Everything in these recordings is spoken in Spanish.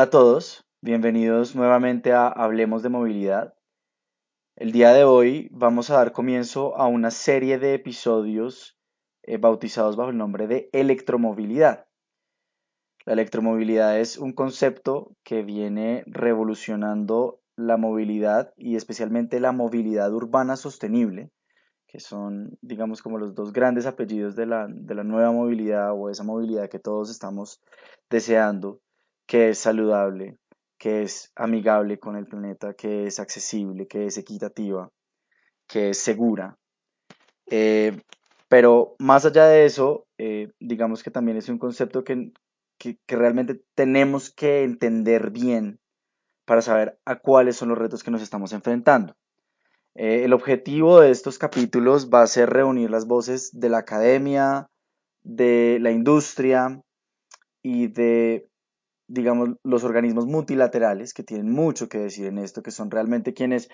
Hola a todos, bienvenidos nuevamente a Hablemos de Movilidad. El día de hoy vamos a dar comienzo a una serie de episodios eh, bautizados bajo el nombre de electromovilidad. La electromovilidad es un concepto que viene revolucionando la movilidad y especialmente la movilidad urbana sostenible, que son, digamos, como los dos grandes apellidos de la, de la nueva movilidad o esa movilidad que todos estamos deseando que es saludable, que es amigable con el planeta, que es accesible, que es equitativa, que es segura. Eh, pero más allá de eso, eh, digamos que también es un concepto que, que, realmente tenemos que entender bien para saber a cuáles son los retos que nos estamos enfrentando. Eh, el objetivo de estos capítulos va a ser reunir las voces de la academia, de la industria y de digamos, los organismos multilaterales que tienen mucho que decir en esto, que son realmente quienes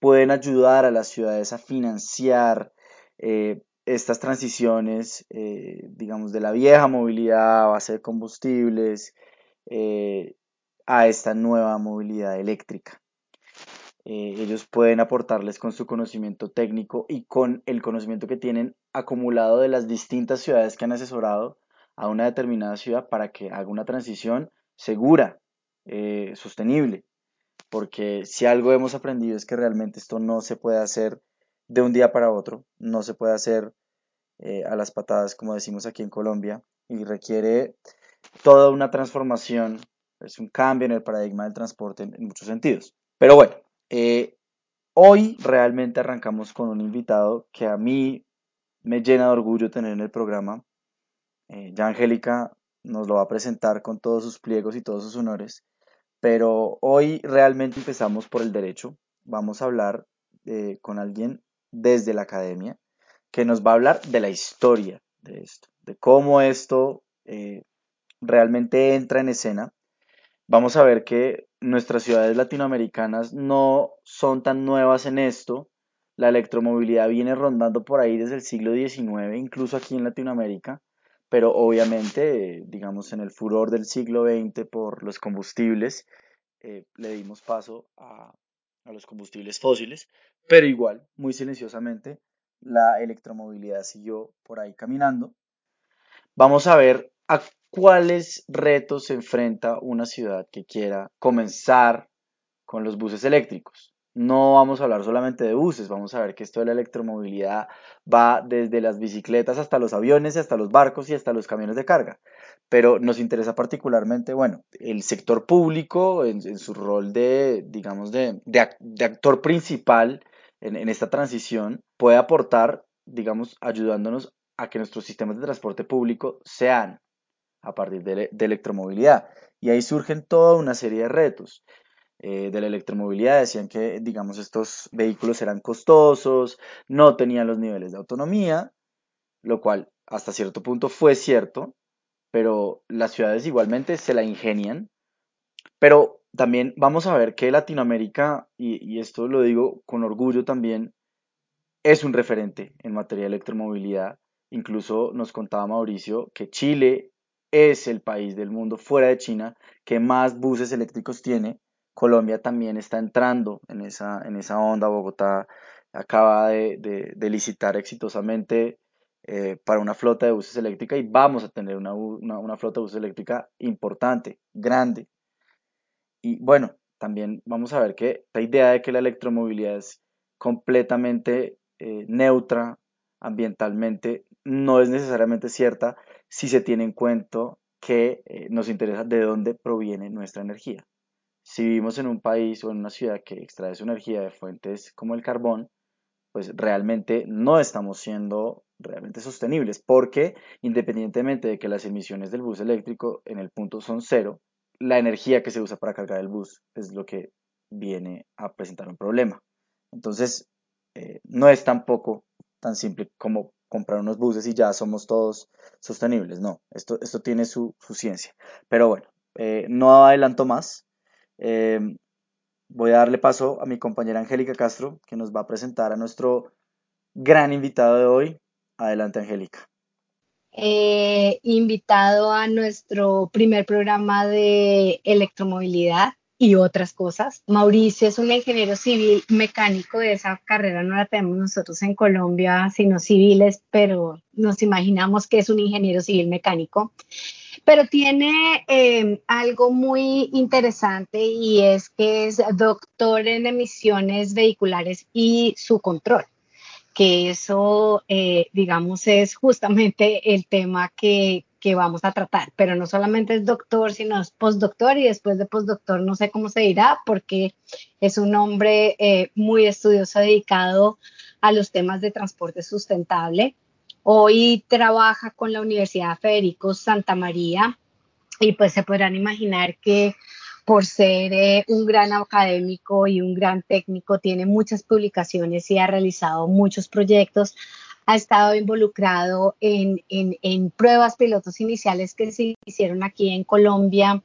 pueden ayudar a las ciudades a financiar eh, estas transiciones, eh, digamos, de la vieja movilidad a base de combustibles eh, a esta nueva movilidad eléctrica. ellos pueden aportarles con su conocimiento técnico y con el conocimiento que tienen acumulado de las distintas ciudades que han asesorado a una determinada ciudad para que haga una transición segura, eh, sostenible, porque si algo hemos aprendido es que realmente esto no se puede hacer de un día para otro, no se puede hacer eh, a las patadas, como decimos aquí en Colombia, y requiere toda una transformación, es un cambio en el paradigma del transporte en, muchos sentidos. Pero bueno, eh, hoy realmente arrancamos con un invitado que a mí me llena de orgullo tener en el programa. ya Angélica nos lo va a presentar con todos sus pliegos y todos sus honores, pero hoy realmente empezamos por el derecho. Vamos a hablar eh, con alguien desde la academia que nos va a hablar de la historia de esto, de cómo esto eh, realmente entra en escena. Vamos a ver que nuestras ciudades latinoamericanas no son tan nuevas en esto. La electromovilidad viene rondando por ahí desde el siglo XIX, incluso aquí en Latinoamérica pero obviamente, digamos, en el furor del siglo XX por los combustibles, eh, le dimos paso a, a, los combustibles fósiles, pero igual, muy silenciosamente, la electromovilidad siguió por ahí caminando. Vamos a ver a cuáles retos se enfrenta una ciudad que quiera comenzar con los buses eléctricos no vamos a hablar solamente de buses, vamos a ver que esto de la electromovilidad va desde las bicicletas hasta los aviones, hasta los barcos y hasta los camiones de carga. Pero nos interesa particularmente, bueno, el sector público en, su rol de, digamos, de, actor principal en, esta transición puede aportar, digamos, ayudándonos a que nuestros sistemas de transporte público sean a partir de, de electromovilidad. Y ahí surgen toda una serie de retos. Eh, de la electromovilidad decían que, digamos, estos vehículos eran costosos, no tenían los niveles de autonomía, lo cual hasta cierto punto fue cierto, pero las ciudades igualmente se la ingenian. Pero también vamos a ver que Latinoamérica, y, y esto lo digo con orgullo también, es un referente en materia de electromovilidad. Incluso nos contaba Mauricio que Chile es el país del mundo fuera de China que más buses eléctricos tiene Colombia también está entrando en esa, en esa onda. Bogotá acaba de, licitar exitosamente eh, para una flota de buses eléctrica y vamos a tener una, flota de buses eléctrica importante, grande. Y bueno, también vamos a ver que la idea de que la electromovilidad es completamente eh, neutra ambientalmente no es necesariamente cierta si se tiene en cuenta que eh, nos interesa de dónde proviene nuestra energía. Si vivimos en un país o en una ciudad que extrae su energía de fuentes como el carbón, pues realmente no estamos siendo realmente sostenibles, porque independientemente de que las emisiones del bus eléctrico en el punto son cero, la energía que se usa para cargar el bus es lo que viene a presentar un problema. Entonces, eh, no es tampoco tan simple como comprar unos buses y ya somos todos sostenibles. No, esto, esto tiene su, ciencia. Pero bueno, eh, no adelanto más. Em, voy a darle paso a mi compañera Angélica Castro, que nos va a presentar a nuestro gran invitado de hoy. Adelante, Angélica. eh, invitado a nuestro primer programa de electromovilidad y otras cosas. Mauricio es un ingeniero civil mecánico de esa carrera, no la tenemos nosotros en Colombia, sino civiles, pero nos imaginamos que es un ingeniero civil mecánico. Pero tiene eh, algo muy interesante y es que es doctor en emisiones vehiculares y su control que eso, eh, digamos, es justamente el tema que, que, vamos a tratar, pero no solamente es doctor, sino es postdoctor y después de postdoctor no sé cómo se dirá, porque es un hombre eh, muy estudioso dedicado a los temas de transporte sustentable. Hoy trabaja con la Universidad Federico Santa María y pues se podrán imaginar que por ser eh, un gran académico y un gran técnico, tiene muchas publicaciones y ha realizado muchos proyectos. Ha estado involucrado en, en, pruebas pilotos iniciales que se hicieron aquí en Colombia,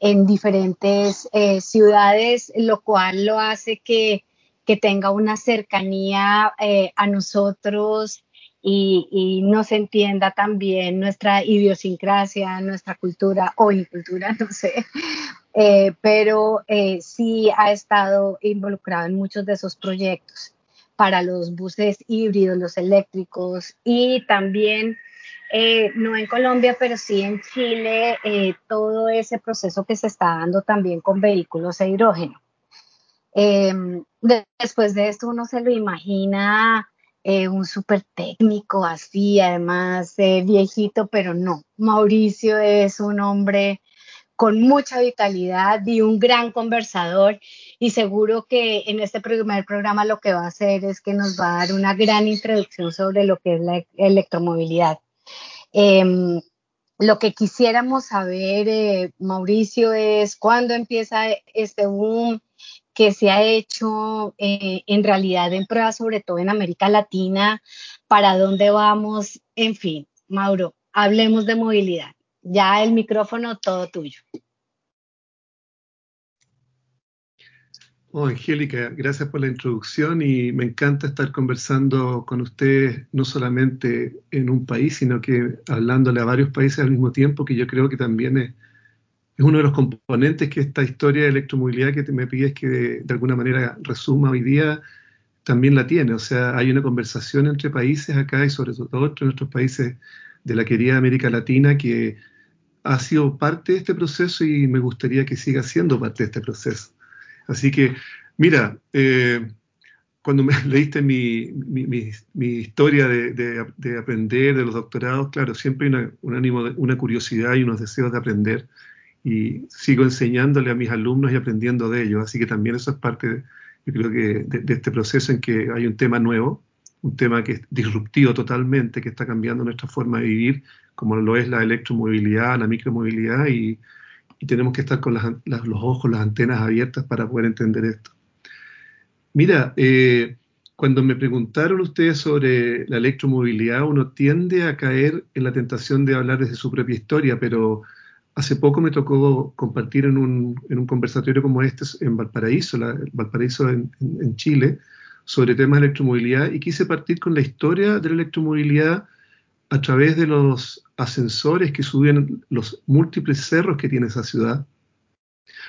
en diferentes eh, ciudades, lo cual lo hace que, que tenga una cercanía eh, a nosotros y, y, nos entienda también nuestra idiosincrasia, nuestra cultura o incultura, no sé, eh, pero eh, sí ha estado involucrado en muchos de esos proyectos para los buses híbridos, los eléctricos y también, eh, no en Colombia, pero sí en Chile, todo ese proceso que se está dando también con vehículos a hidrógeno. Em, después de esto uno se lo imagina un súper técnico así, además viejito, pero no. Mauricio es un hombre con mucha vitalidad y un gran conversador y seguro que en este primer programa lo que va a hacer es que nos va a dar una gran introducción sobre lo que es la electromovilidad. Em, lo que quisiéramos saber, eh, Mauricio, es cuándo empieza este boom que se ha hecho eh, en realidad en pruebas, sobre todo en América Latina, para dónde vamos, en fin, Mauro, hablemos de movilidad. Ya el micrófono todo tuyo. Oh, Angélica, gracias por la introducción y me encanta estar conversando con ustedes no solamente en un país, sino que hablándole a varios países al mismo tiempo, que yo creo que también es, uno de los componentes que esta historia de electromovilidad que te me pides que de, de, alguna manera resuma hoy día, también la tiene. O sea, hay una conversación entre países acá y sobre todo entre nuestros países de la querida América Latina que ha sido parte de este proceso y me gustaría que siga siendo parte de este proceso. Así que, mira, eh, cuando me leíste mi, historia de, aprender, de los doctorados, claro, siempre hay un ánimo, una curiosidad y unos deseos de aprender y sigo enseñándole a mis alumnos y aprendiendo de ellos. Así que también eso es parte, yo creo que, de, este proceso en que hay un tema nuevo, un tema que es disruptivo totalmente, que está cambiando nuestra forma de vivir como lo es la electromovilidad, la micromovilidad, y, tenemos que estar con los ojos, las antenas abiertas para poder entender esto. Mira, eh, cuando me preguntaron ustedes sobre la electromovilidad, uno tiende a caer en la tentación de hablar desde su propia historia, pero hace poco me tocó compartir en un, conversatorio como este en Valparaíso, Valparaíso en, en, Chile, sobre temas de electromovilidad y quise partir con la historia de la electromovilidad a través de los ascensores que subían los múltiples cerros que tiene esa ciudad,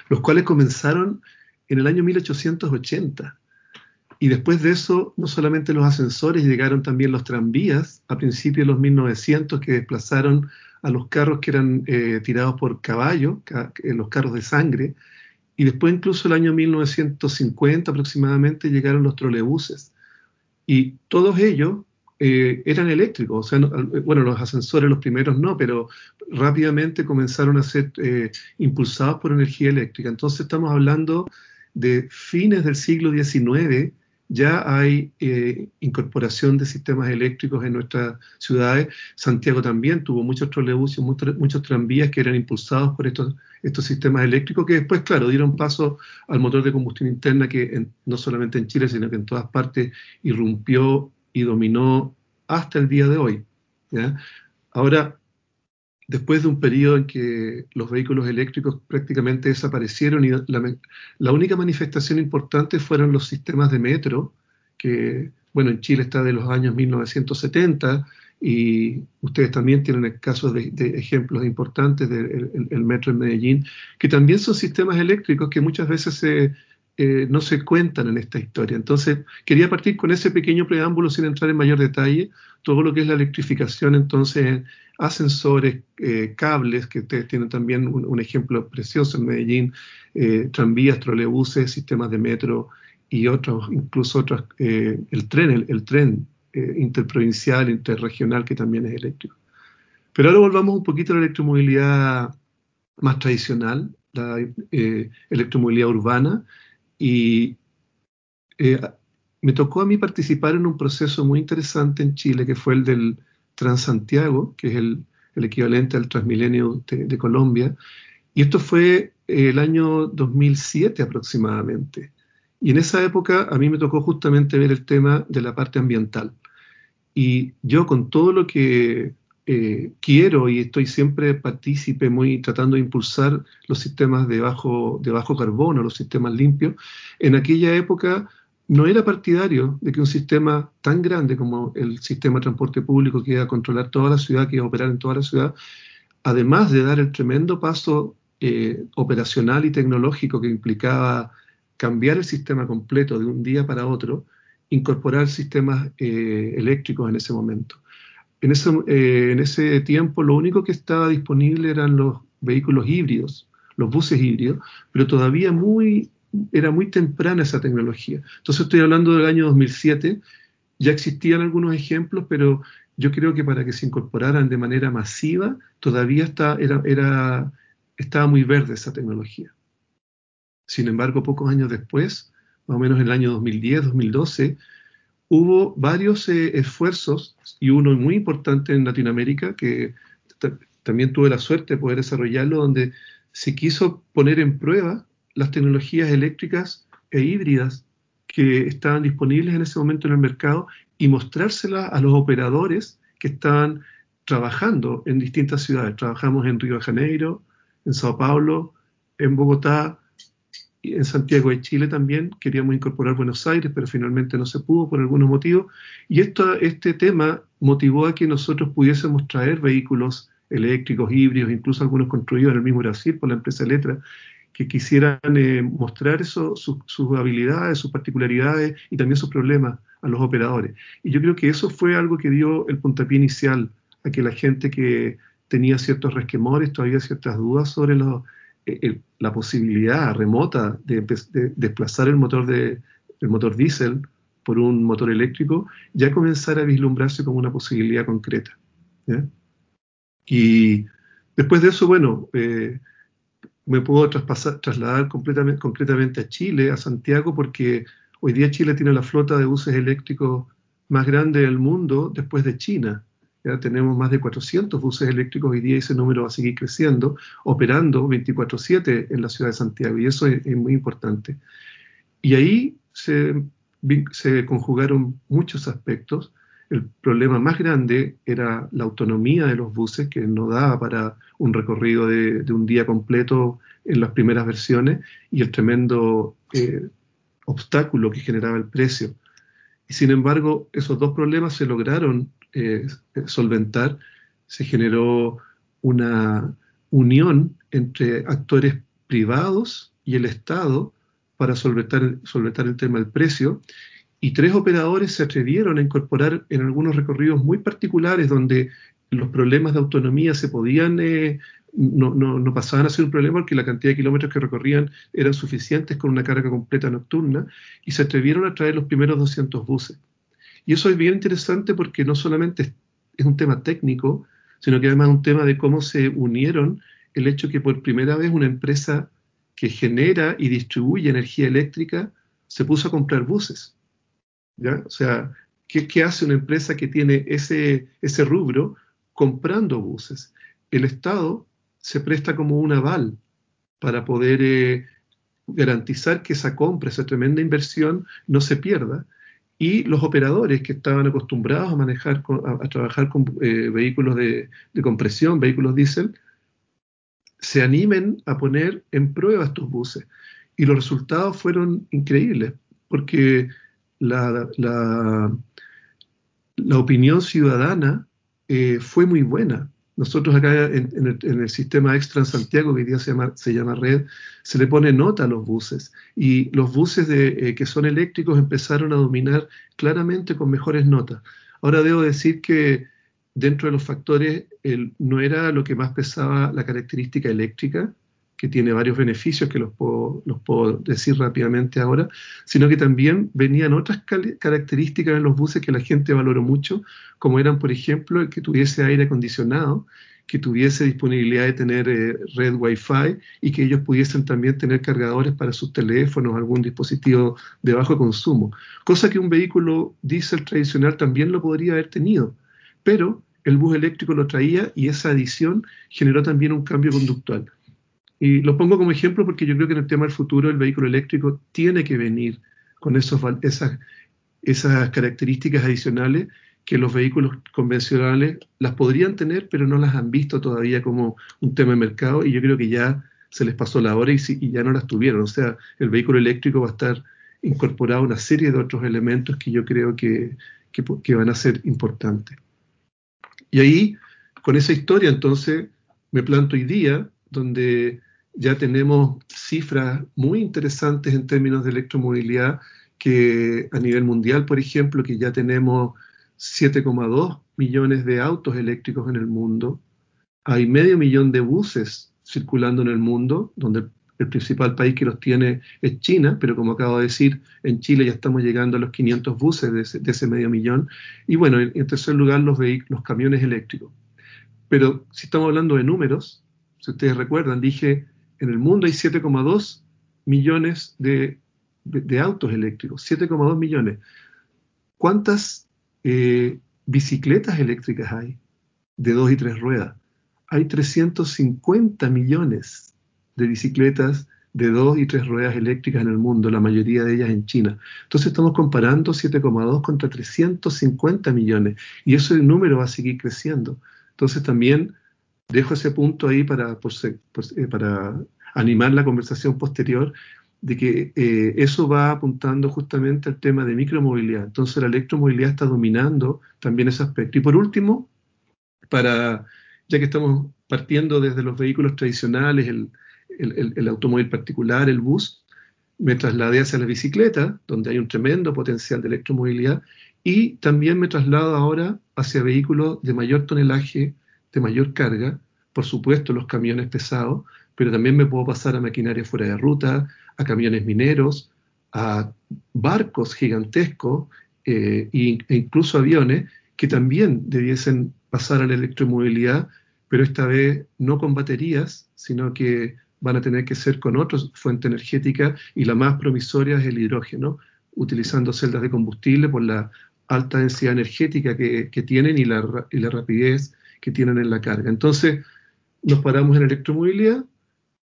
los cuales comenzaron en el año 1880. Y después de eso, no solamente los ascensores, llegaron también los tranvías a principios de los 1900 que desplazaron a los carros que eran eh, tirados por caballo, eh, los carros de sangre. Y después incluso el año 1950 aproximadamente llegaron los trolebuses. Y todos ellos eh, eran eléctricos, o sea, bueno, los ascensores los primeros no, pero rápidamente comenzaron a ser eh, impulsados por energía eléctrica. Entonces estamos hablando de fines del siglo XIX, ya hay eh, incorporación de sistemas eléctricos en nuestras ciudades. Santiago también tuvo muchos trolebuses, muchos, tranvías que eran impulsados por estos, estos sistemas eléctricos que después, claro, dieron paso al motor de combustión interna que no solamente en Chile, sino que en todas partes irrumpió y dominó hasta el día de hoy. Ahora, después de un periodo en que los vehículos eléctricos prácticamente desaparecieron y la, única manifestación importante fueron los sistemas de metro, que, bueno, en Chile está de los años 1970 y ustedes también tienen casos de, ejemplos importantes del metro en Medellín, que también son sistemas eléctricos que muchas veces eh, no se cuentan en esta historia. Entonces, quería partir con ese pequeño preámbulo sin entrar en mayor detalle, todo lo que es la electrificación, entonces, ascensores, eh, cables, que ustedes tienen también un, ejemplo precioso en Medellín, eh, tranvías, trolebuses, sistemas de metro y otros, incluso otros, el tren, el tren interprovincial, interregional, que también es eléctrico. Pero ahora volvamos un poquito a la electromovilidad más tradicional, la electromovilidad urbana, y eh, me tocó a mí participar en un proceso muy interesante en Chile, que fue el del Transantiago, que es el, equivalente al Transmilenio de, Colombia, y esto fue el año 2007 aproximadamente. Y en esa época a mí me tocó justamente ver el tema de la parte ambiental. Y yo con todo lo que eh, quiero y estoy siempre partícipe, muy tratando de impulsar los sistemas de bajo, de bajo carbono, los sistemas limpios, en aquella época no era partidario de que un sistema tan grande como el sistema de transporte público que iba a controlar toda la ciudad, que iba a operar en toda la ciudad, además de dar el tremendo paso eh, operacional y tecnológico que implicaba cambiar el sistema completo de un día para otro, incorporar sistemas eh, eléctricos en ese momento. En ese, eh, en ese tiempo lo único que estaba disponible eran los vehículos híbridos, los buses híbridos, pero todavía era muy temprana esa tecnología. Entonces estoy hablando del año 2007, ya existían algunos ejemplos, pero yo creo que para que se incorporaran de manera masiva, todavía estaba muy verde esa tecnología. Sin embargo, pocos años después, más o menos en el año 2010, 2012, hubo varios eh, esfuerzos y uno muy importante en Latinoamérica que también tuve la suerte de poder desarrollarlo, donde se quiso poner en prueba las tecnologías eléctricas e híbridas que estaban disponibles en ese momento en el mercado y mostrárselas a los operadores que estaban trabajando en distintas ciudades. Trabajamos en Río de Janeiro, en Sao Paulo, en Bogotá, en Santiago de Chile también queríamos incorporar Buenos Aires, pero finalmente no se pudo por algunos motivos. Y esto, este tema motivó a que nosotros pudiésemos traer vehículos eléctricos, híbridos, incluso algunos construidos en el mismo Brasil por la empresa Letra, que quisieran eh, mostrar eso, sus habilidades, sus particularidades y también sus problemas a los operadores. Y yo creo que eso fue algo que dio el puntapié inicial a que la gente que tenía ciertos resquemores, todavía ciertas dudas sobre los eh, la posibilidad remota de, desplazar el motor, de, el motor diésel por un motor eléctrico ya comenzar a vislumbrarse como una posibilidad concreta. Y después de eso, bueno, eh, me puedo trasladar completamente, concretamente a Chile, a Santiago, porque hoy día Chile tiene la flota de buses eléctricos más grande del mundo después de China. Ya tenemos más de 400 buses eléctricos hoy día y ese número va a seguir creciendo, operando 24/7 en la ciudad de Santiago y eso es, muy importante. Y ahí se, conjugaron muchos aspectos. El problema más grande era la autonomía de los buses, que no daba para un recorrido de, un día completo en las primeras versiones, y el tremendo eh, obstáculo que generaba el precio. Y sin embargo, esos dos problemas se lograron eh, solventar, se generó una unión entre actores privados y el Estado para solventar, solventar el tema del precio. Y tres operadores se atrevieron a incorporar en algunos recorridos muy particulares donde los problemas de autonomía se podían, eh, no, no, no, pasaban a ser un problema porque la cantidad de kilómetros que recorrían eran suficientes con una carga completa nocturna y se atrevieron a traer los primeros 200 buses. Y eso es bien interesante porque no solamente es un tema técnico, sino que además es un tema de cómo se unieron el hecho que por primera vez una empresa que genera y distribuye energía eléctrica se puso a comprar buses. ¿ya? O sea, ¿qué, hace una empresa que tiene ese, ese rubro comprando buses? El Estado se presta como un aval para poder eh, garantizar que esa compra, esa tremenda inversión, no se pierda y los operadores que estaban acostumbrados a manejar, a, trabajar con eh, vehículos de, compresión, vehículos diésel, se animen a poner en prueba estos buses. Y los resultados fueron increíbles, porque la, la, opinión ciudadana eh, fue muy buena. Nosotros acá en, el, sistema Extra Santiago, que hoy día se llama, se llama Red, se le pone nota a los buses y los buses de, eh, que son eléctricos empezaron a dominar claramente con mejores notas. Ahora debo decir que dentro de los factores no era lo que más pesaba la característica eléctrica, que tiene varios beneficios que los puedo, los puedo decir rápidamente ahora, sino que también venían otras características en los buses que la gente valoró mucho, como eran, por ejemplo, el que tuviese aire acondicionado, que tuviese disponibilidad de tener eh, red Wi-Fi y que ellos pudiesen también tener cargadores para sus teléfonos, algún dispositivo de bajo consumo, cosa que un vehículo diésel tradicional también lo podría haber tenido, pero el bus eléctrico lo traía y esa adición generó también un cambio conductual. Y lo pongo como ejemplo porque yo creo que en el tema del futuro el vehículo eléctrico tiene que venir con esos, esas, esas características adicionales que los vehículos convencionales las podrían tener, pero no las han visto todavía como un tema de mercado y yo creo que ya se les pasó la hora y, y ya no las tuvieron. O sea, el vehículo eléctrico va a estar incorporado a una serie de otros elementos que yo creo que, que, que van a ser importantes. Y ahí, con esa historia, entonces, me planto hoy día, donde ya tenemos cifras muy interesantes en términos de electromovilidad, que a nivel mundial, por ejemplo, que ya tenemos 7,2 millones de autos eléctricos en el mundo, hay medio millón de buses circulando en el mundo, donde el principal país que los tiene es China, pero como acabo de decir, en Chile ya estamos llegando a los 500 buses de ese, medio millón. Y bueno, en, tercer lugar, los, los camiones eléctricos. Pero si estamos hablando de números, si ustedes recuerdan, dije en el mundo hay 7,2 millones de, autos eléctricos, 7,2 millones. ¿Cuántas eh, bicicletas eléctricas hay de dos y tres ruedas? Hay 350 millones de bicicletas de dos y tres ruedas eléctricas en el mundo, la mayoría de ellas en China. Entonces estamos comparando 7,2 contra 350 millones y ese número va a seguir creciendo. Entonces también dejo ese punto ahí para, eh, para animar la conversación posterior de que eh, eso va apuntando justamente al tema de micromovilidad. Entonces la electromovilidad está dominando también ese aspecto. Y por último, para, ya que estamos partiendo desde los vehículos tradicionales, el, el automóvil particular, el bus, me trasladé hacia la bicicleta, donde hay un tremendo potencial de electromovilidad, y también me traslado ahora hacia vehículos de mayor tonelaje, de mayor carga, por supuesto los camiones pesados, pero también me puedo pasar a maquinaria fuera de ruta, a camiones mineros, a barcos gigantescos eh, e incluso aviones que también debiesen pasar a la electromovilidad, pero esta vez no con baterías, sino que van a tener que ser con otras fuentes energéticas y la más promisoria es el hidrógeno, utilizando celdas de combustible por la alta densidad energética que, tienen y la, y la rapidez que tienen en la carga. Entonces, nos paramos en electromovilidad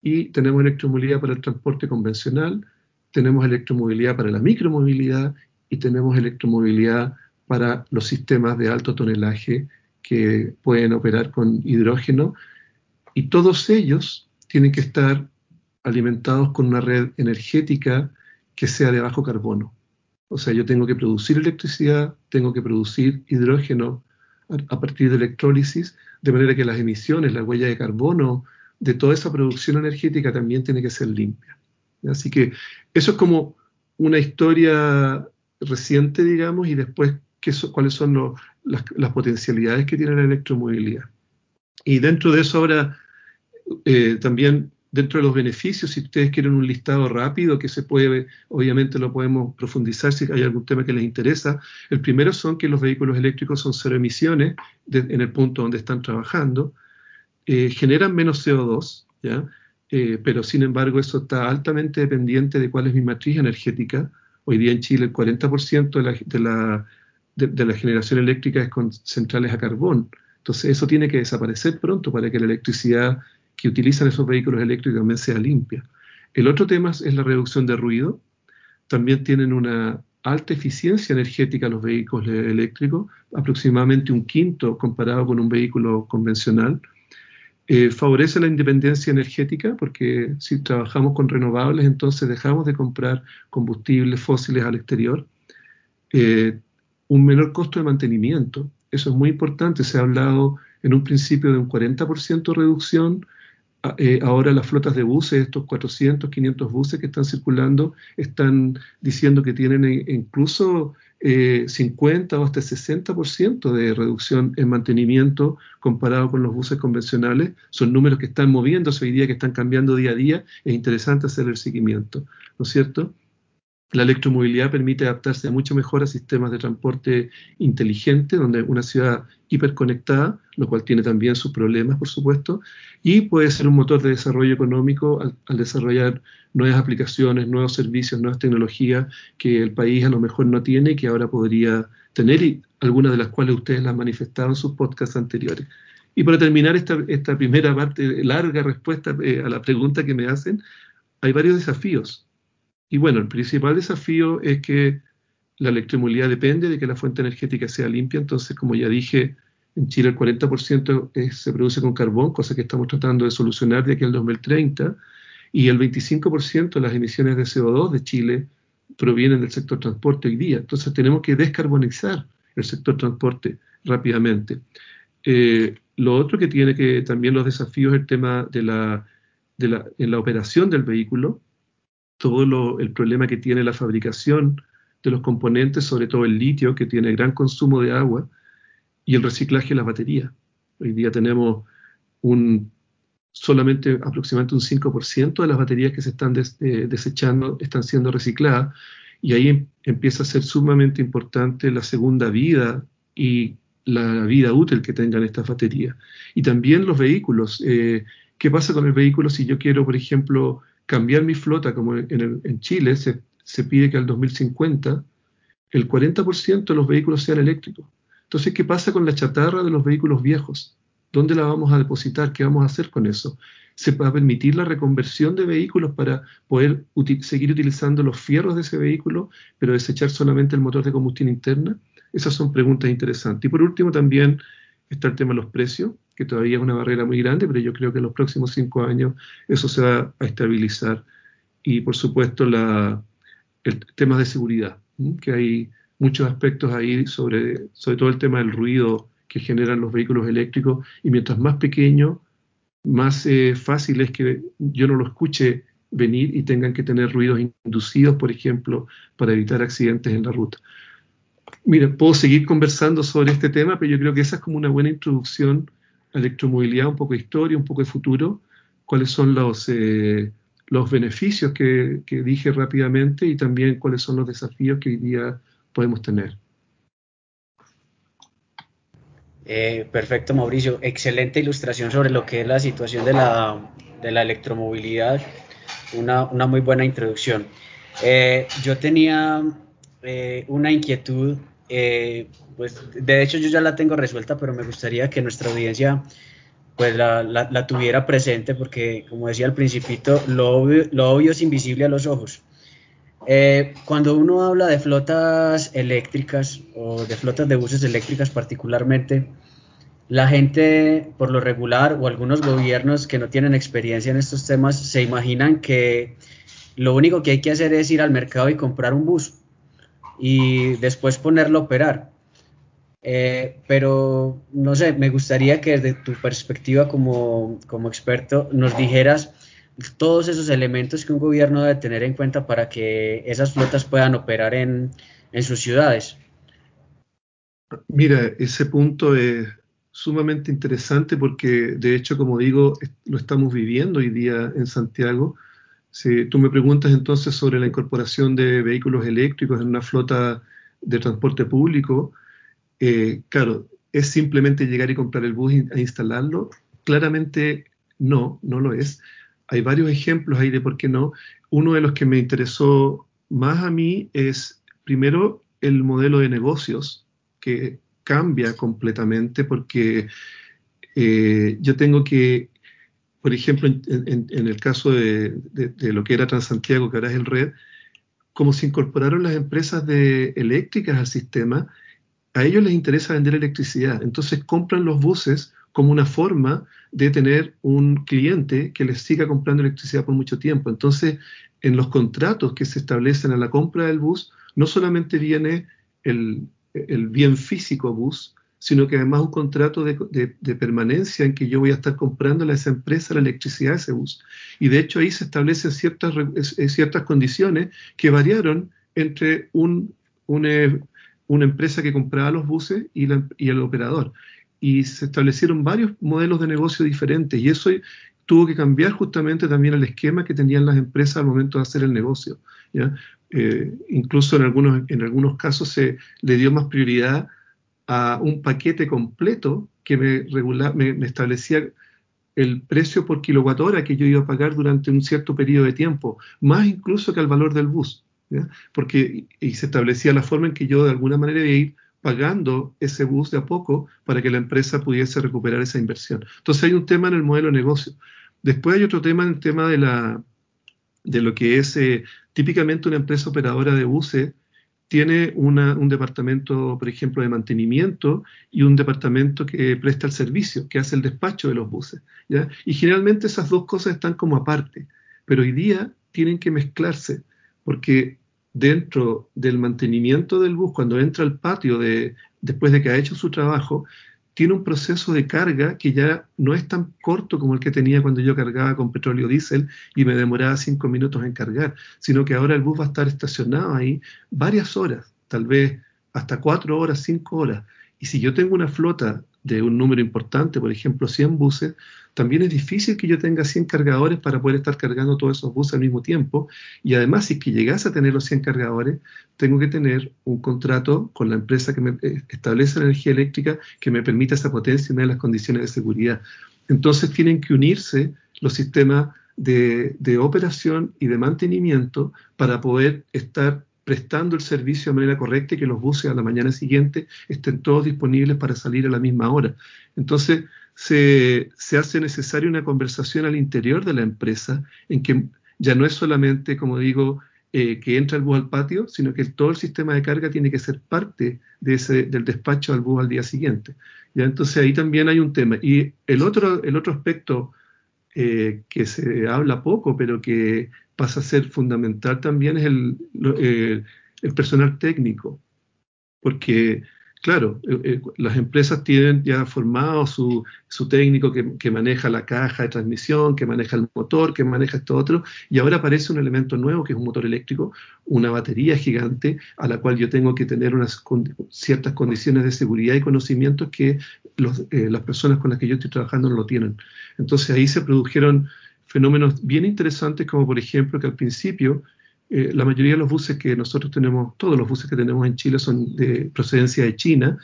y tenemos electromovilidad para el transporte convencional, tenemos electromovilidad para la micromovilidad y tenemos electromovilidad para los sistemas de alto tonelaje que pueden operar con hidrógeno y todos ellos tienen que estar alimentados con una red energética que sea de bajo carbono. O sea, yo tengo que producir electricidad, tengo que producir hidrógeno a partir de electrólisis, de manera que las emisiones, la huella de carbono de toda esa producción energética también tiene que ser limpia. Así que eso es como una historia reciente, digamos, y después qué cuáles son las, potencialidades que tiene la electromovilidad. Y dentro de eso ahora eh, también dentro de los beneficios, si ustedes quieren un listado rápido que se puede, obviamente lo podemos profundizar si hay algún tema que les interesa. El primero son que los vehículos eléctricos son cero emisiones en el punto donde están trabajando, eh, generan menos CO2, ¿ya? Eh, pero sin embargo eso está altamente dependiente de cuál es mi matriz energética. Hoy día en Chile el 40% de la, de, la, de la generación eléctrica es con centrales a carbón. Entonces eso tiene que desaparecer pronto para que la electricidad que utilizan esos vehículos eléctricos también sea limpia. El otro tema es la reducción de ruido. También tienen una alta eficiencia energética los vehículos eléctricos, aproximadamente un quinto comparado con un vehículo convencional. Eh, favorece la independencia energética porque si trabajamos con renovables entonces dejamos de comprar combustibles fósiles al exterior. Eh, un menor costo de mantenimiento. Eso es muy importante. Se ha hablado en un principio de un 40% reducción. Eh, ahora las flotas de buses, estos 400, 500 buses que están circulando, están diciendo que tienen incluso 50 o hasta 60% de reducción en mantenimiento comparado con los buses convencionales. Son números que están moviéndose hoy día, que están cambiando día a día. Es interesante hacer el seguimiento, ¿no es cierto? La electromovilidad permite adaptarse mucho mejor a sistemas de transporte inteligente, donde una ciudad hiperconectada, lo cual tiene también sus problemas, por supuesto, y puede ser un motor de desarrollo económico al, desarrollar nuevas aplicaciones, nuevos servicios, nuevas tecnologías que el país a lo mejor no tiene y que ahora podría tener, y algunas de las cuales ustedes las han manifestado en sus podcasts anteriores. Y para terminar esta, esta primera parte, larga respuesta eh, a la pregunta que me hacen, hay varios desafíos y bueno, el principal desafío es que la electromovilidad depende de que la fuente energética sea limpia, entonces, como ya dije, en Chile el 40% se produce con carbón, cosa que estamos tratando de solucionar de aquí al 2030, y el 25% de las emisiones de CO2 de Chile provienen del sector transporte hoy día. Entonces tenemos que descarbonizar el sector transporte rápidamente. Eh, lo otro que tiene que también los desafíos es el tema de la, de la, en la operación del vehículo todo el problema que tiene la fabricación de los componentes, sobre todo el litio, que tiene gran consumo de agua, y el reciclaje de las baterías. Hoy día tenemos un, solamente aproximadamente un 5% de las baterías que se están eh, desechando están siendo recicladas, y ahí em, empieza a ser sumamente importante la segunda vida y la vida útil que tengan estas baterías. Y también los vehículos. Eh, ¿Qué pasa con el vehículo si yo quiero, por ejemplo, cambiar mi flota, como en, Chile se, se, pide que al 2050 el 40% de los vehículos sean eléctricos. Entonces, ¿qué pasa con la chatarra de los vehículos viejos? ¿Dónde la vamos a depositar? ¿Qué vamos a hacer con eso? ¿Se va a permitir la reconversión de vehículos para poder seguir utilizando los fierros de ese vehículo, pero desechar solamente el motor de combustión interna? Esas son preguntas interesantes. Y por último, también está el tema de los precios que todavía es una barrera muy grande, pero yo creo que en los próximos cinco años eso se va a estabilizar. Y por supuesto la, el tema de seguridad, que hay muchos aspectos ahí sobre, sobre todo el tema del ruido que generan los vehículos eléctricos y mientras más pequeño, más eh, fácil es que yo no lo escuche venir y tengan que tener ruidos inducidos, por ejemplo, para evitar accidentes en la ruta. Mira, puedo seguir conversando sobre este tema, pero yo creo que esa es como una buena introducción electromovilidad, un poco de historia, un poco de futuro, cuáles son los, eh, los beneficios que, dije rápidamente y también cuáles son los desafíos que hoy día podemos tener. Eh, perfecto, Mauricio. Excelente ilustración sobre lo que es la situación de la, de la electromovilidad. Una, una, muy buena introducción. Eh, yo tenía una inquietud eh, pues de hecho yo ya la tengo resuelta, pero me gustaría que nuestra audiencia pues la, tuviera presente porque como decía al principito, lo obvio, es invisible a los ojos. Eh, cuando uno habla de flotas eléctricas o de flotas de buses eléctricas particularmente, la gente por lo regular o algunos gobiernos que no tienen experiencia en estos temas se imaginan que lo único que hay que hacer es ir al mercado y comprar un bus y después ponerlo a operar. Eh, pero no sé, me gustaría que desde tu perspectiva como, como, experto nos dijeras todos esos elementos que un gobierno debe tener en cuenta para que esas flotas puedan operar en, en sus ciudades. Mira, ese punto es sumamente interesante porque de hecho, como digo, lo estamos viviendo hoy día en Santiago si tú me preguntas entonces sobre la incorporación de vehículos eléctricos en una flota de transporte público, eh, claro, ¿es simplemente llegar y comprar el bus e instalarlo? Claramente no, no lo es. Hay varios ejemplos ahí de por qué no. Uno de los que me interesó más a mí es, primero, el modelo de negocios, que cambia completamente porque eh, yo tengo que por ejemplo, en, el caso de, lo que era Transantiago, que ahora es el Red, como se incorporaron las empresas de eléctricas al sistema, a ellos les interesa vender electricidad. Entonces compran los buses como una forma de tener un cliente que les siga comprando electricidad por mucho tiempo. Entonces, en los contratos que se establecen a la compra del bus, no solamente viene el, el bien físico bus, sino que además un contrato de, permanencia en que yo voy a estar comprando a esa empresa la electricidad de ese bus. Y de hecho ahí se establecen ciertas, ciertas condiciones que variaron entre un, una, una empresa que compraba los buses y, y el operador. Y se establecieron varios modelos de negocio diferentes y eso tuvo que cambiar justamente también el esquema que tenían las empresas al momento de hacer el negocio. Eh, incluso en algunos, en algunos casos se le dio más prioridad a un paquete completo que me, me, establecía el precio por kilowatt hora que yo iba a pagar durante un cierto periodo de tiempo, más incluso que el valor del bus, porque y se establecía la forma en que yo de alguna manera iba a ir pagando ese bus de a poco para que la empresa pudiese recuperar esa inversión. Entonces hay un tema en el modelo de negocio. Después hay otro tema en el tema de, la, de lo que es eh, típicamente una empresa operadora de buses tiene un departamento, por ejemplo, de mantenimiento y un departamento que presta el servicio, que hace el despacho de los buses. Y generalmente esas dos cosas están como aparte, pero hoy día tienen que mezclarse, porque dentro del mantenimiento del bus, cuando entra al patio de, después de que ha hecho su trabajo, tiene un proceso de carga que ya no es tan corto como el que tenía cuando yo cargaba con petróleo diésel y me demoraba cinco minutos en cargar, sino que ahora el bus va a estar estacionado ahí varias horas, tal vez hasta cuatro horas, cinco horas. Y si yo tengo una flota de un número importante, por ejemplo 100 buses, también es difícil que yo tenga 100 cargadores para poder estar cargando todos esos buses al mismo tiempo. Y además, si es que llegase a tener los 100 cargadores, tengo que tener un contrato con la empresa que me eh, establece la energía eléctrica que me permita esa potencia y me las condiciones de seguridad. Entonces tienen que unirse los sistemas de, de operación y de mantenimiento para poder estar prestando el servicio de manera correcta y que los buses a la mañana siguiente estén todos disponibles para salir a la misma hora. Entonces, se, hace necesaria una conversación al interior de la empresa en que ya no es solamente, como digo, eh, que entra el bus al patio, sino que todo el sistema de carga tiene que ser parte de ese, del despacho al bus al día siguiente. ¿ya? Entonces ahí también hay un tema. Y el otro, el otro aspecto eh, que se habla poco, pero que pasa a ser fundamental también es el, eh, el personal técnico, porque claro, eh, eh, las empresas tienen ya formado su, su técnico que, maneja la caja de transmisión, que maneja el motor, que maneja esto otro, y ahora aparece un elemento nuevo que es un motor eléctrico, una batería gigante a la cual yo tengo que tener unas ciertas condiciones de seguridad y conocimientos que las personas con las que yo estoy trabajando no lo tienen. Entonces ahí se produjeron fenómenos bien interesantes como por ejemplo que al principio eh, la mayoría de los buses que nosotros tenemos, todos los buses que tenemos en Chile son de procedencia de China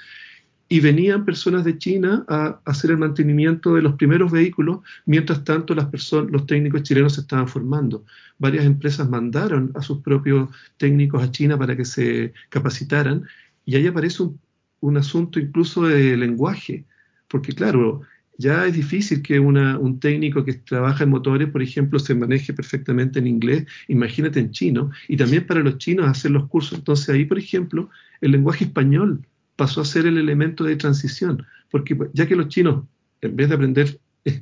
y venían personas de China a, hacer el mantenimiento de los primeros vehículos, mientras tanto las los técnicos chilenos se estaban formando. Varias empresas mandaron a sus propios técnicos a China para que se capacitaran y ahí aparece un, un asunto incluso de lenguaje, porque claro, ya es difícil que un técnico que trabaja en motores, por ejemplo, se maneje perfectamente en inglés, imagínate en chino, y también para los chinos hacer los cursos. Entonces ahí, por ejemplo, el lenguaje español pasó a ser el elemento de transición, porque ya que los chinos, en vez de aprender eh,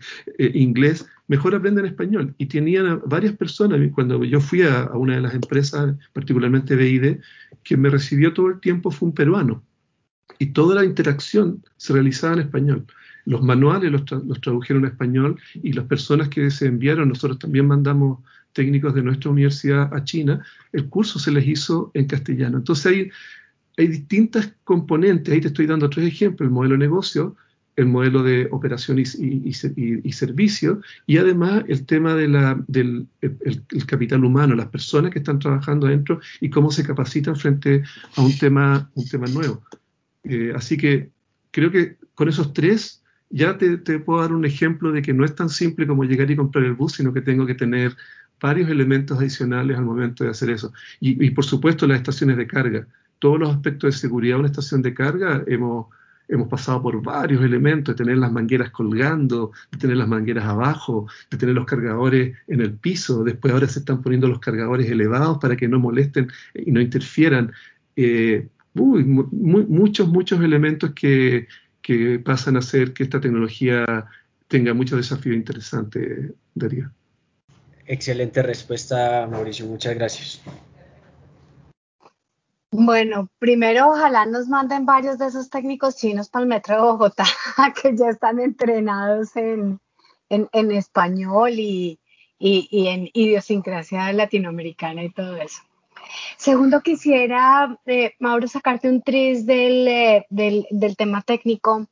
inglés, mejor aprenden español. Y tenían varias personas, cuando yo fui a, a una de las empresas, particularmente BID, que me recibió todo el tiempo fue un peruano. Y toda la interacción se realizaba en español los manuales los, tradujeron a español y las personas que se enviaron, nosotros también mandamos técnicos de nuestra universidad a China, el curso se les hizo en castellano. Entonces hay, hay distintas componentes, ahí te estoy dando tres ejemplos, el modelo de negocio, el modelo de operación y, servicio, y además el tema de la, del capital humano, las personas que están trabajando adentro y cómo se capacitan frente a un tema, un tema nuevo. Eh, así que creo que con esos tres ya te, puedo dar un ejemplo de que no es tan simple como llegar y comprar el bus, sino que tengo que tener varios elementos adicionales al momento de hacer eso. Y, por supuesto las estaciones de carga. Todos los aspectos de seguridad de una estación de carga hemos, hemos pasado por varios elementos, de tener las mangueras colgando, de tener las mangueras abajo, de tener los cargadores en el piso. Después ahora se están poniendo los cargadores elevados para que no molesten y no interfieran. Eh, muchos, muchos elementos que, que pasan a hacer que esta tecnología tenga muchos desafíos interesantes, Darío. Excelente respuesta, Mauricio. Muchas gracias. Bueno, primero ojalá nos manden varios de esos técnicos chinos para el metro de Bogotá, que ya están entrenados en, español y, en idiosincrasia latinoamericana y todo eso. Segundo, quisiera, eh, Mauro, sacarte un tris del, eh, del, del tema técnico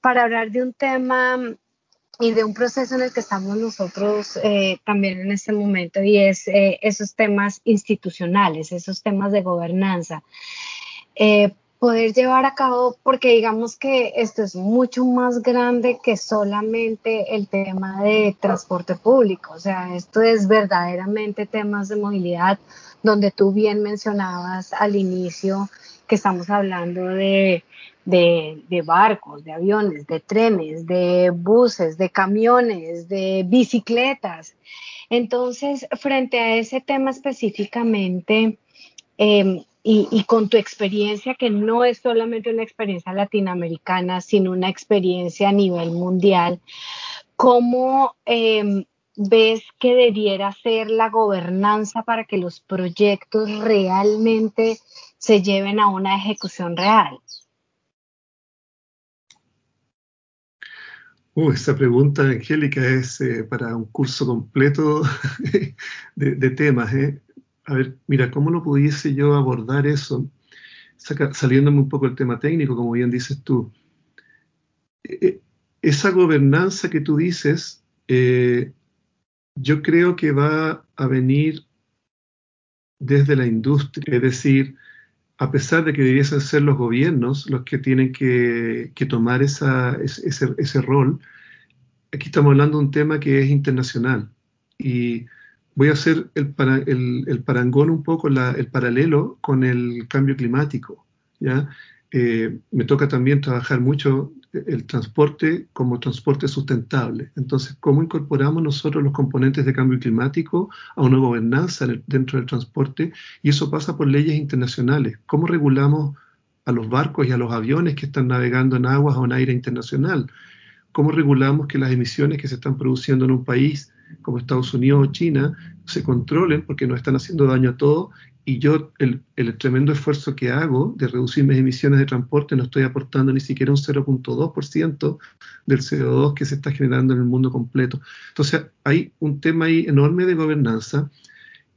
para hablar de un tema y de un proceso en el que estamos nosotros eh, también en este momento y es esos temas institucionales, esos temas de gobernanza. Poder llevar a cabo, porque digamos que esto es mucho más grande que solamente el tema de transporte público, o sea, esto es verdaderamente temas de movilidad, donde tú bien mencionabas al inicio que estamos hablando de de, barcos, de aviones, de trenes, de buses, de camiones, de bicicletas. Entonces, frente a ese tema específicamente, em, y, con tu experiencia, que no es solamente una experiencia latinoamericana, sino una experiencia a nivel mundial, ¿cómo em, ves que debiera ser la gobernanza para que los proyectos realmente se lleven a una ejecución real? Uh, esa pregunta, Angélica, es eh, para un curso completo de, temas. ¿eh? A ver, mira, ¿cómo no pudiese yo abordar eso? saliéndome un poco del tema técnico, como bien dices tú. Eh, esa gobernanza que tú dices, yo creo que va a venir desde la industria, es decir, a pesar de que debiesen ser los gobiernos los que tienen que, tomar esa, ese, rol, aquí estamos hablando de un tema que es internacional. Y voy a hacer el, el, parangón un poco, el paralelo con el cambio climático. ¿ya? Eh, me toca también trabajar mucho el transporte como transporte sustentable. Entonces, ¿cómo incorporamos nosotros los componentes de cambio climático a una gobernanza dentro del transporte? Y eso pasa por leyes internacionales. ¿Cómo regulamos a los barcos y a los aviones que están navegando en aguas o en aire internacional? ¿Cómo regulamos que las emisiones que se están produciendo en un país como Estados Unidos o China se controlen porque no están haciendo daño a todo y yo el, tremendo esfuerzo que hago de reducir mis emisiones de transporte no estoy aportando ni siquiera un 0.2% del CO2 que se está generando en el mundo completo. Entonces hay un tema ahí enorme de gobernanza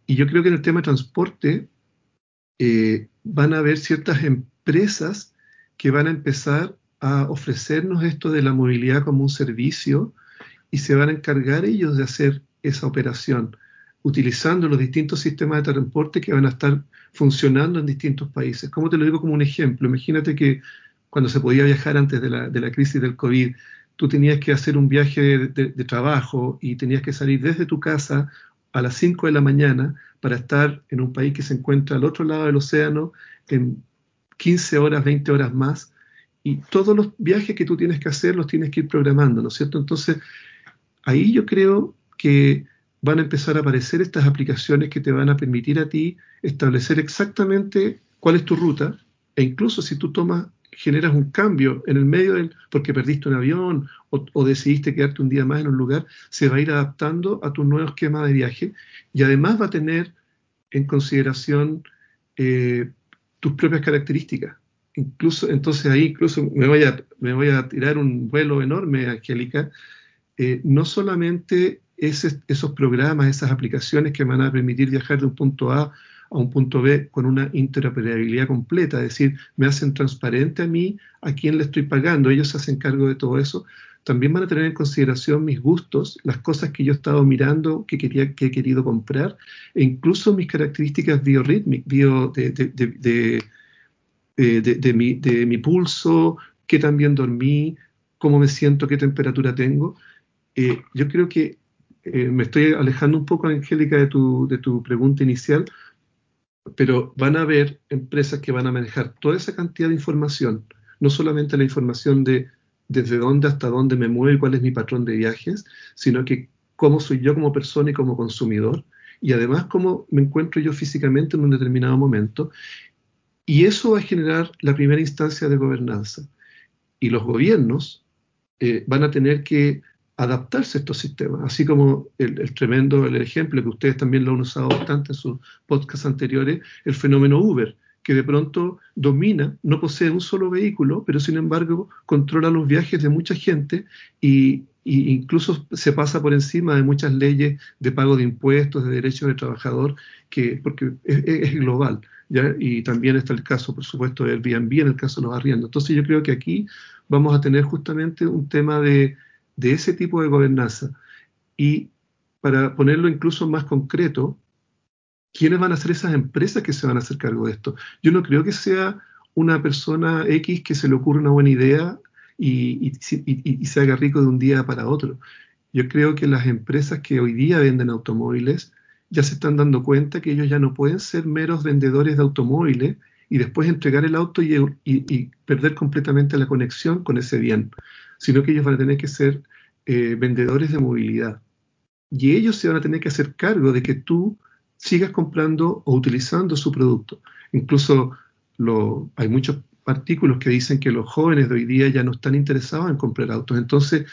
y yo creo que en el tema de transporte eh, van a haber ciertas empresas que van a empezar a ofrecernos esto de la movilidad como un servicio y se van a encargar ellos de hacer esa operación utilizando los distintos sistemas de transporte que van a estar funcionando en distintos países. ¿Cómo te lo digo como un ejemplo? Imagínate que cuando se podía viajar antes de la, de crisis del COVID, tú tenías que hacer un viaje de, trabajo y tenías que salir desde tu casa a las 5 de la mañana para estar en un país que se encuentra al otro lado del océano en 15 horas, 20 horas más. Y todos los viajes que tú tienes que hacer los tienes que ir programando, ¿no es cierto? Entonces, ahí yo creo que van a empezar a aparecer estas aplicaciones que te van a permitir a ti establecer exactamente cuál es tu ruta e incluso si tú tomas generas un cambio en el medio del, porque perdiste un avión o, decidiste quedarte un día más en un lugar, se va a ir adaptando a tu nuevo esquema de viaje y además va a tener en consideración eh, tus propias características. Incluso, entonces ahí incluso me voy a, me voy a tirar un vuelo enorme, Angélica. Eh, no solamente esos programas, esas aplicaciones que van a permitir viajar de un punto A a un punto B con una interoperabilidad completa, es decir, me hacen transparente a mí a quién le estoy pagando, ellos se hacen cargo de todo eso, también van a tener en consideración mis gustos, las cosas que yo he estado mirando, que, quería, que he querido comprar, e incluso mis características biorítmicas, bio de, de, de, mi, de mi pulso, qué también dormí, cómo me siento, qué temperatura tengo. Eh, yo creo que eh, me estoy alejando un poco, Angélica, de tu, de tu pregunta inicial, pero van a haber empresas que van a manejar toda esa cantidad de información, no solamente la información de desde dónde hasta dónde me muevo y cuál es mi patrón de viajes, sino que cómo soy yo como persona y como consumidor, y además cómo me encuentro yo físicamente en un determinado momento. Y eso va a generar la primera instancia de gobernanza. Y los gobiernos eh, van a tener que adaptarse a estos sistemas, así como el, tremendo el ejemplo que ustedes también lo han usado bastante en sus podcasts anteriores, el fenómeno Uber, que de pronto domina, no posee un solo vehículo, pero sin embargo controla los viajes de mucha gente y, incluso se pasa por encima de muchas leyes de pago de impuestos, de derechos del trabajador, que, porque es, global. Y también está el caso, por supuesto, del Airbnb en el caso de los arriendos. Entonces yo creo que aquí vamos a tener justamente un tema de, de ese tipo de gobernanza. Y para ponerlo incluso más concreto, ¿quiénes van a ser esas empresas que se van a hacer cargo de esto? Yo no creo que sea una persona X que se le ocurra una buena idea y, se haga rico de un día para otro. Yo creo que las empresas que hoy día venden automóviles ya se están dando cuenta que ellos ya no pueden ser meros vendedores de automóviles y después entregar el auto y, perder completamente la conexión con ese bien, sino que ellos van a tener que ser eh, vendedores de movilidad. Y ellos se van a tener que hacer cargo de que tú sigas comprando o utilizando su producto. Incluso hay muchos artículos que dicen que los jóvenes de hoy día ya no están interesados en comprar autos. Entonces,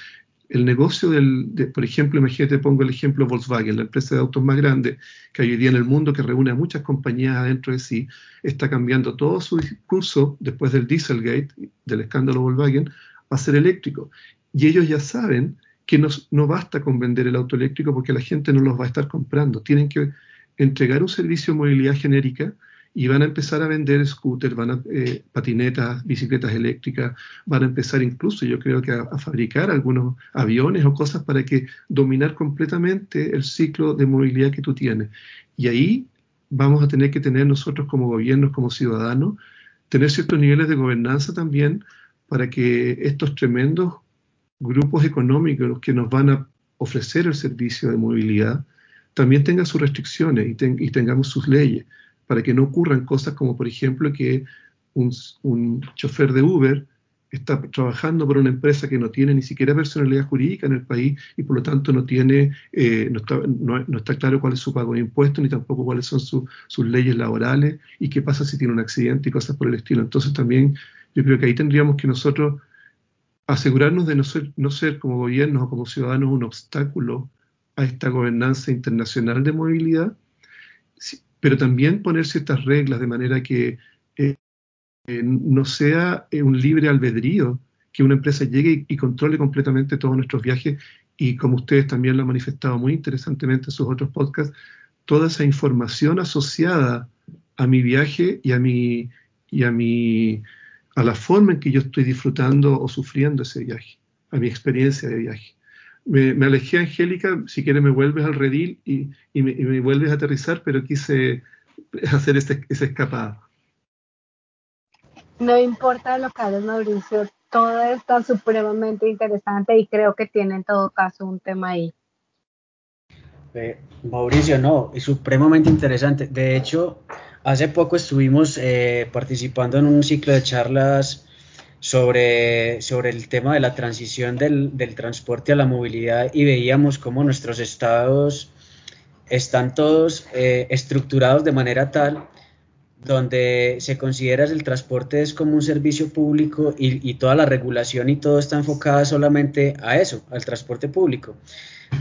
el negocio del, por ejemplo, imagínate, pongo el ejemplo Volkswagen, la empresa de autos más grande que hay hoy día en el mundo, que reúne a muchas compañías adentro de sí, está cambiando todo su discurso después del Dieselgate, del escándalo Volkswagen, a ser eléctrico. Y ellos ya saben que no, no basta con vender el auto eléctrico porque la gente no los va a estar comprando. Tienen que entregar un servicio de movilidad genérica y van a empezar a vender scooters, van a, eh, patinetas, bicicletas eléctricas, van a empezar incluso, yo creo que a, fabricar algunos aviones o cosas para que dominar completamente el ciclo de movilidad que tú tienes. Y ahí vamos a tener que tener nosotros como gobiernos, como ciudadanos, tener ciertos niveles de gobernanza también para que estos tremendos grupos económicos que nos van a ofrecer el servicio de movilidad, también tenga sus restricciones y, tengamos sus leyes, para que no ocurran cosas como, por ejemplo, que un, chofer de Uber está trabajando por una empresa que no tiene ni siquiera personalidad jurídica en el país y por lo tanto no tiene, eh, no, está, no, está, claro cuál es su pago de impuestos ni tampoco cuáles son sus leyes laborales y qué pasa si tiene un accidente y cosas por el estilo. Entonces también yo creo que ahí tendríamos que nosotros asegurarnos de no ser, no ser como gobiernos o como ciudadanos un obstáculo a esta gobernanza internacional de movilidad, pero también poner ciertas reglas de manera que eh, eh, no sea eh, un libre albedrío que una empresa llegue y, controle completamente todos nuestros viajes. Y como ustedes también lo han manifestado muy interesantemente en sus otros podcasts, toda esa información asociada a mi viaje y a mi y a mi a la forma en que yo estoy disfrutando o sufriendo ese viaje, a mi experiencia de viaje me, alejé, Angélica, si quieres me vuelves al redil y, me, vuelves a aterrizar, pero quise hacer ese, esa escapada. No importa lo que hagas, Mauricio, todo está supremamente interesante y creo que tiene en todo caso un tema ahí. Eh, Mauricio, no, es supremamente interesante. De hecho, hace poco estuvimos eh, participando en un ciclo de charlas sobre, sobre el tema de la transición del, del transporte a la movilidad y veíamos cómo nuestros estados están todos eh, estructurados de manera tal donde se considera el transporte es como un servicio público y, y, toda la regulación y todo está enfocada solamente a eso, al transporte público.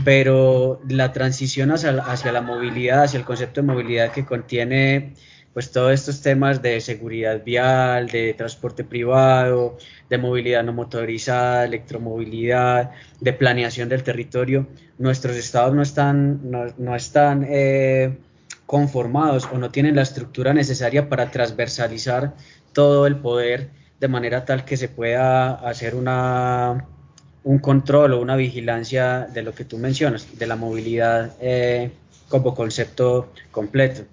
Pero la transición hacia, hacia la movilidad, hacia el concepto de movilidad que contiene pues todos estos temas de seguridad vial, de transporte privado, de movilidad no motorizada, electromovilidad, de planeación del territorio, nuestros estados no están, no, están eh, conformados o no tienen la estructura necesaria para transversalizar todo el poder de manera tal que se pueda hacer una, un control o una vigilancia de lo que tú mencionas, de la movilidad eh, como concepto completo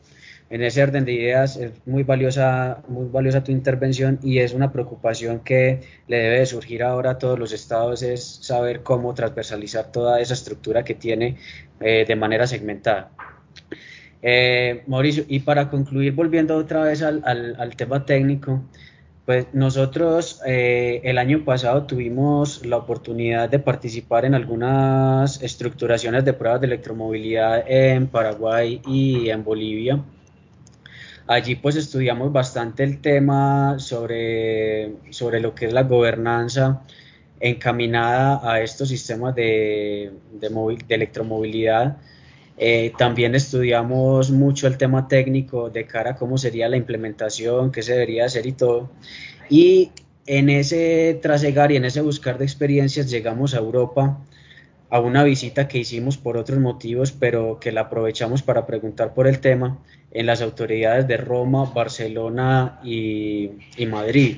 en ese orden de ideas es muy valiosa, muy valiosa tu intervención y es una preocupación que le debe de surgir ahora a todos los estados, es saber cómo transversalizar toda esa estructura que tiene eh, de manera segmentada. Eh, Mauricio, y para concluir, volviendo otra vez al, al, tema técnico, pues nosotros eh, el año pasado tuvimos la oportunidad de participar en algunas estructuraciones de pruebas de electromovilidad en Paraguay y en Bolivia. Allí pues estudiamos bastante el tema sobre, sobre lo que es la gobernanza encaminada a estos sistemas de, de, de electromovilidad Eh, también estudiamos mucho el tema técnico de cara a cómo sería la implementación, qué se debería hacer y todo. Y en ese trasegar y en ese buscar de experiencias llegamos a Europa a una visita que hicimos por otros motivos, pero que la aprovechamos para preguntar por el tema en las autoridades de Roma, Barcelona y, Madrid.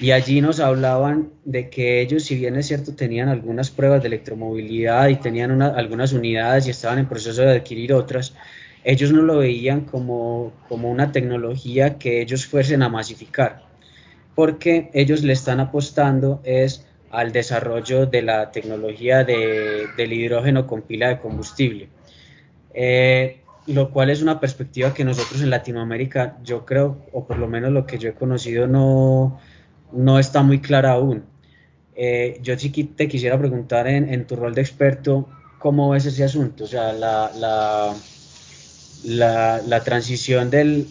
Y allí nos hablaban de que ellos, si bien es cierto, tenían algunas pruebas de electromovilidad y tenían algunas unidades y estaban en proceso de adquirir otras, ellos no lo veían como, como una tecnología que ellos fuesen a masificar, porque ellos le están apostando es al desarrollo de la tecnología de, del hidrógeno con pila de combustible. Eh, lo cual es una perspectiva que nosotros en Latinoamérica, yo creo, o por lo menos lo que yo he conocido, no, no está muy clara aún. Eh, yo sí te quisiera preguntar en, tu rol de experto, ¿cómo ves ese asunto? O sea, la, la la, transición del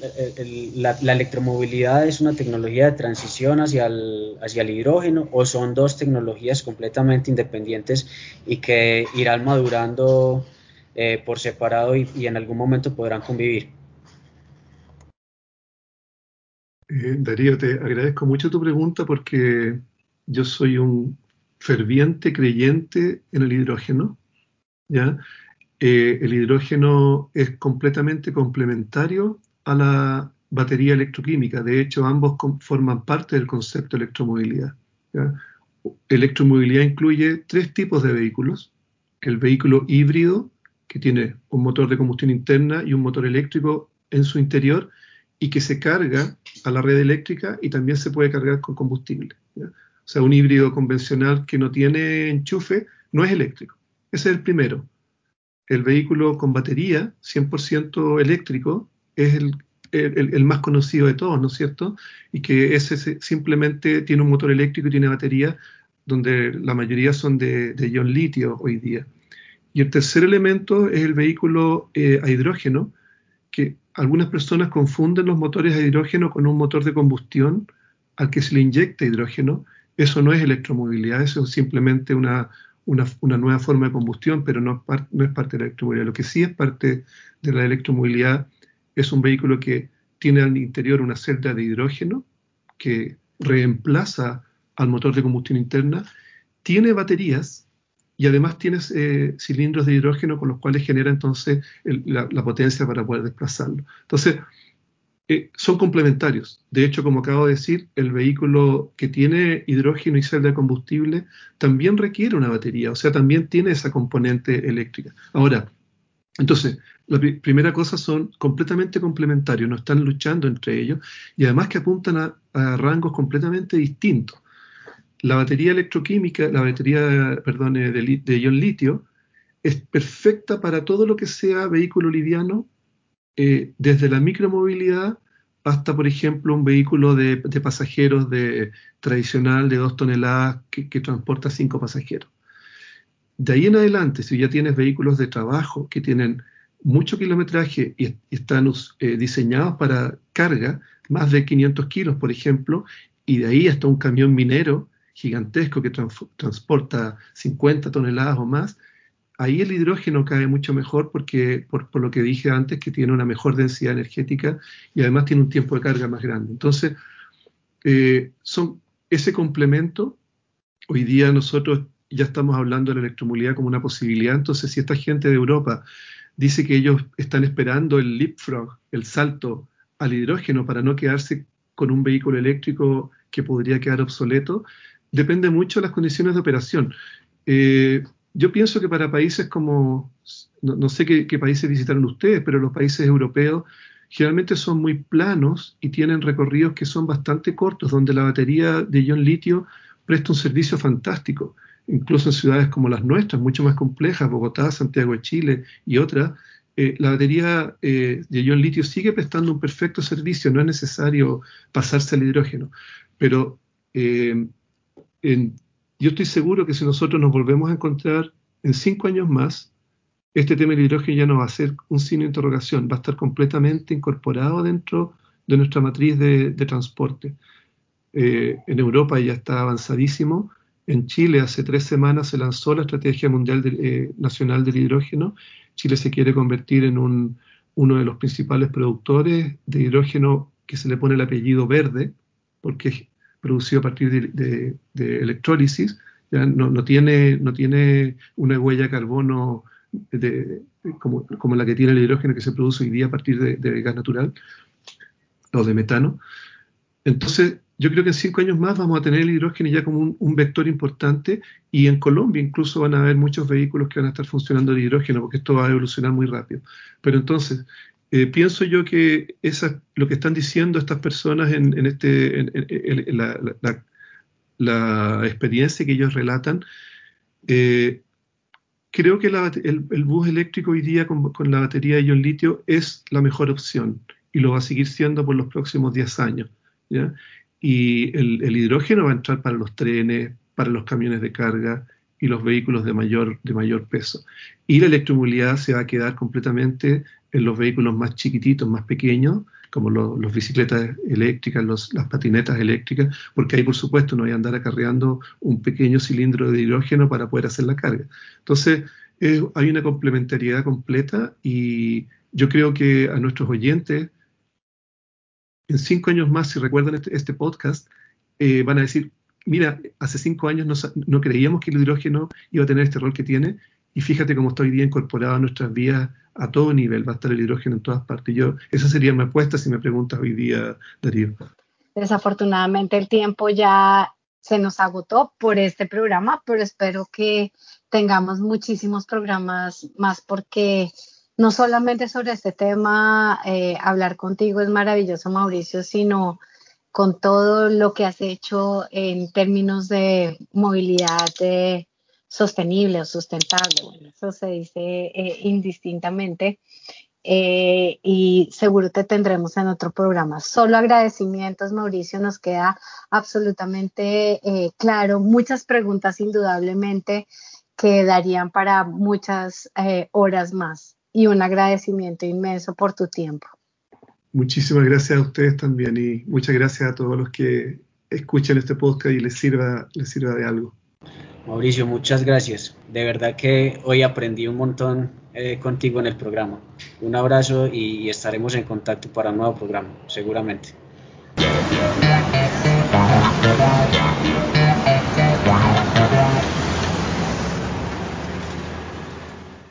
la, electromovilidad es una tecnología de transición hacia el, hacia el hidrógeno o son dos tecnologías completamente independientes y que irán madurando eh, por separado y, en algún momento podrán convivir. Eh, Darío, te agradezco mucho tu pregunta porque yo soy un ferviente creyente en el hidrógeno, ¿ya? Eh, el hidrógeno es completamente complementario a la batería electroquímica. De hecho, ambos forman parte del concepto de electromovilidad. Electromovilidad incluye tres tipos de vehículos. El vehículo híbrido, que tiene un motor de combustión interna y un motor eléctrico en su interior y que se carga a la red eléctrica y también se puede cargar con combustible. O sea, un híbrido convencional que no tiene enchufe no es eléctrico. Ese es el primero el vehículo con batería, 100% eléctrico, es el, más conocido de todos, ¿no es cierto? Y que ese simplemente tiene un motor eléctrico y tiene batería, donde la mayoría son de, de ion litio hoy día. Y el tercer elemento es el vehículo eh, a hidrógeno, que algunas personas confunden los motores a hidrógeno con un motor de combustión al que se le inyecta hidrógeno. Eso no es electromovilidad, eso es simplemente una, una, nueva forma de combustión, pero no, no, es parte de la electromovilidad. Lo que sí es parte de la electromovilidad es un vehículo que tiene al interior una celda de hidrógeno que reemplaza al motor de combustión interna, tiene baterías y además tiene eh, cilindros de hidrógeno con los cuales genera entonces la, la, potencia para poder desplazarlo. Entonces, eh, son complementarios. De hecho, como acabo de decir, el vehículo que tiene hidrógeno y celda de combustible también requiere una batería, o sea, también tiene esa componente eléctrica. Ahora, entonces, la primera cosa son completamente complementarios, no están luchando entre ellos y además que apuntan a, rangos completamente distintos. La batería electroquímica, la batería, eh, de, ion litio, es perfecta para todo lo que sea vehículo liviano eh, desde la micromovilidad hasta, por ejemplo, un vehículo de, pasajeros de, tradicional de dos toneladas que, transporta cinco pasajeros. De ahí en adelante, si ya tienes vehículos de trabajo que tienen mucho kilometraje y, están eh, diseñados para carga, más de 500 kilos, por ejemplo, y de ahí hasta un camión minero gigantesco que transporta 50 toneladas o más, ahí el hidrógeno cae mucho mejor porque, por, lo que dije antes, que tiene una mejor densidad energética y además tiene un tiempo de carga más grande. Entonces, eh, son ese complemento, hoy día nosotros ya estamos hablando de la electromovilidad como una posibilidad, entonces si esta gente de Europa dice que ellos están esperando el leapfrog, el salto al hidrógeno para no quedarse con un vehículo eléctrico que podría quedar obsoleto, depende mucho de las condiciones de operación. Eh, yo pienso que para países como, no, sé qué, países visitaron ustedes, pero los países europeos generalmente son muy planos y tienen recorridos que son bastante cortos, donde la batería de ion litio presta un servicio fantástico. Incluso en ciudades como las nuestras, mucho más complejas, Bogotá, Santiago de Chile y otras, eh, la batería eh, de ion litio sigue prestando un perfecto servicio, no es necesario pasarse al hidrógeno. Pero yo estoy seguro que si nosotros nos volvemos a encontrar en cinco años más, este tema del hidrógeno ya no va a ser un signo de interrogación, va a estar completamente incorporado dentro de nuestra matriz de, transporte. Eh, en Europa ya está avanzadísimo, En Chile hace tres semanas se lanzó la Estrategia Mundial eh, Nacional del Hidrógeno. Chile se quiere convertir en uno de los principales productores de hidrógeno que se le pone el apellido verde, porque es producido a partir de, electrólisis. Ya no, tiene, no tiene una huella de carbono como, como, la que tiene el hidrógeno que se produce hoy día a partir de, gas natural o de metano. Entonces, yo creo que en cinco años más vamos a tener el hidrógeno ya como un, vector importante y en Colombia incluso van a haber muchos vehículos que van a estar funcionando de hidrógeno porque esto va a evolucionar muy rápido. Pero entonces, eh, pienso yo que esa, lo que están diciendo estas personas en, este, en, la, experiencia que ellos relatan, eh, creo que el, bus eléctrico hoy día con, la batería de ion litio es la mejor opción y lo va a seguir siendo por los próximos 10 años. y el, hidrógeno va a entrar para los trenes, para los camiones de carga y los vehículos de mayor, de mayor peso. Y la electromovilidad se va a quedar completamente en los vehículos más chiquititos, más pequeños, como las bicicletas eléctricas, las patinetas eléctricas, porque ahí por supuesto no voy a andar acarreando un pequeño cilindro de hidrógeno para poder hacer la carga. Entonces, hay una complementariedad completa y yo creo que a nuestros oyentes en cinco años más, si recuerdan este, este podcast, eh, van a decir, mira, hace cinco años no, creíamos que el hidrógeno iba a tener este rol que tiene, y fíjate cómo está hoy día incorporado a nuestras vías a todo nivel, va a estar el hidrógeno en todas partes. Yo, esa sería mi apuesta si me preguntas hoy día, Darío. Desafortunadamente el tiempo ya se nos agotó por este programa, pero espero que tengamos muchísimos programas más porque no solamente sobre este tema, eh, hablar contigo es maravilloso, Mauricio, sino con todo lo que has hecho en términos de movilidad sostenible o sustentable. Bueno, eso se dice eh, indistintamente. Eh, y seguro te tendremos en otro programa. Solo agradecimientos, Mauricio, nos queda absolutamente claro. Muchas preguntas, indudablemente, que darían para muchas horas más y un agradecimiento inmenso por tu tiempo. Muchísimas gracias a ustedes también y muchas gracias a todos los que escuchan este podcast y les sirva, les sirva de algo. Mauricio, muchas gracias. De verdad que hoy aprendí un montón eh, contigo en el programa. Un abrazo y estaremos en contacto para un nuevo programa, seguramente.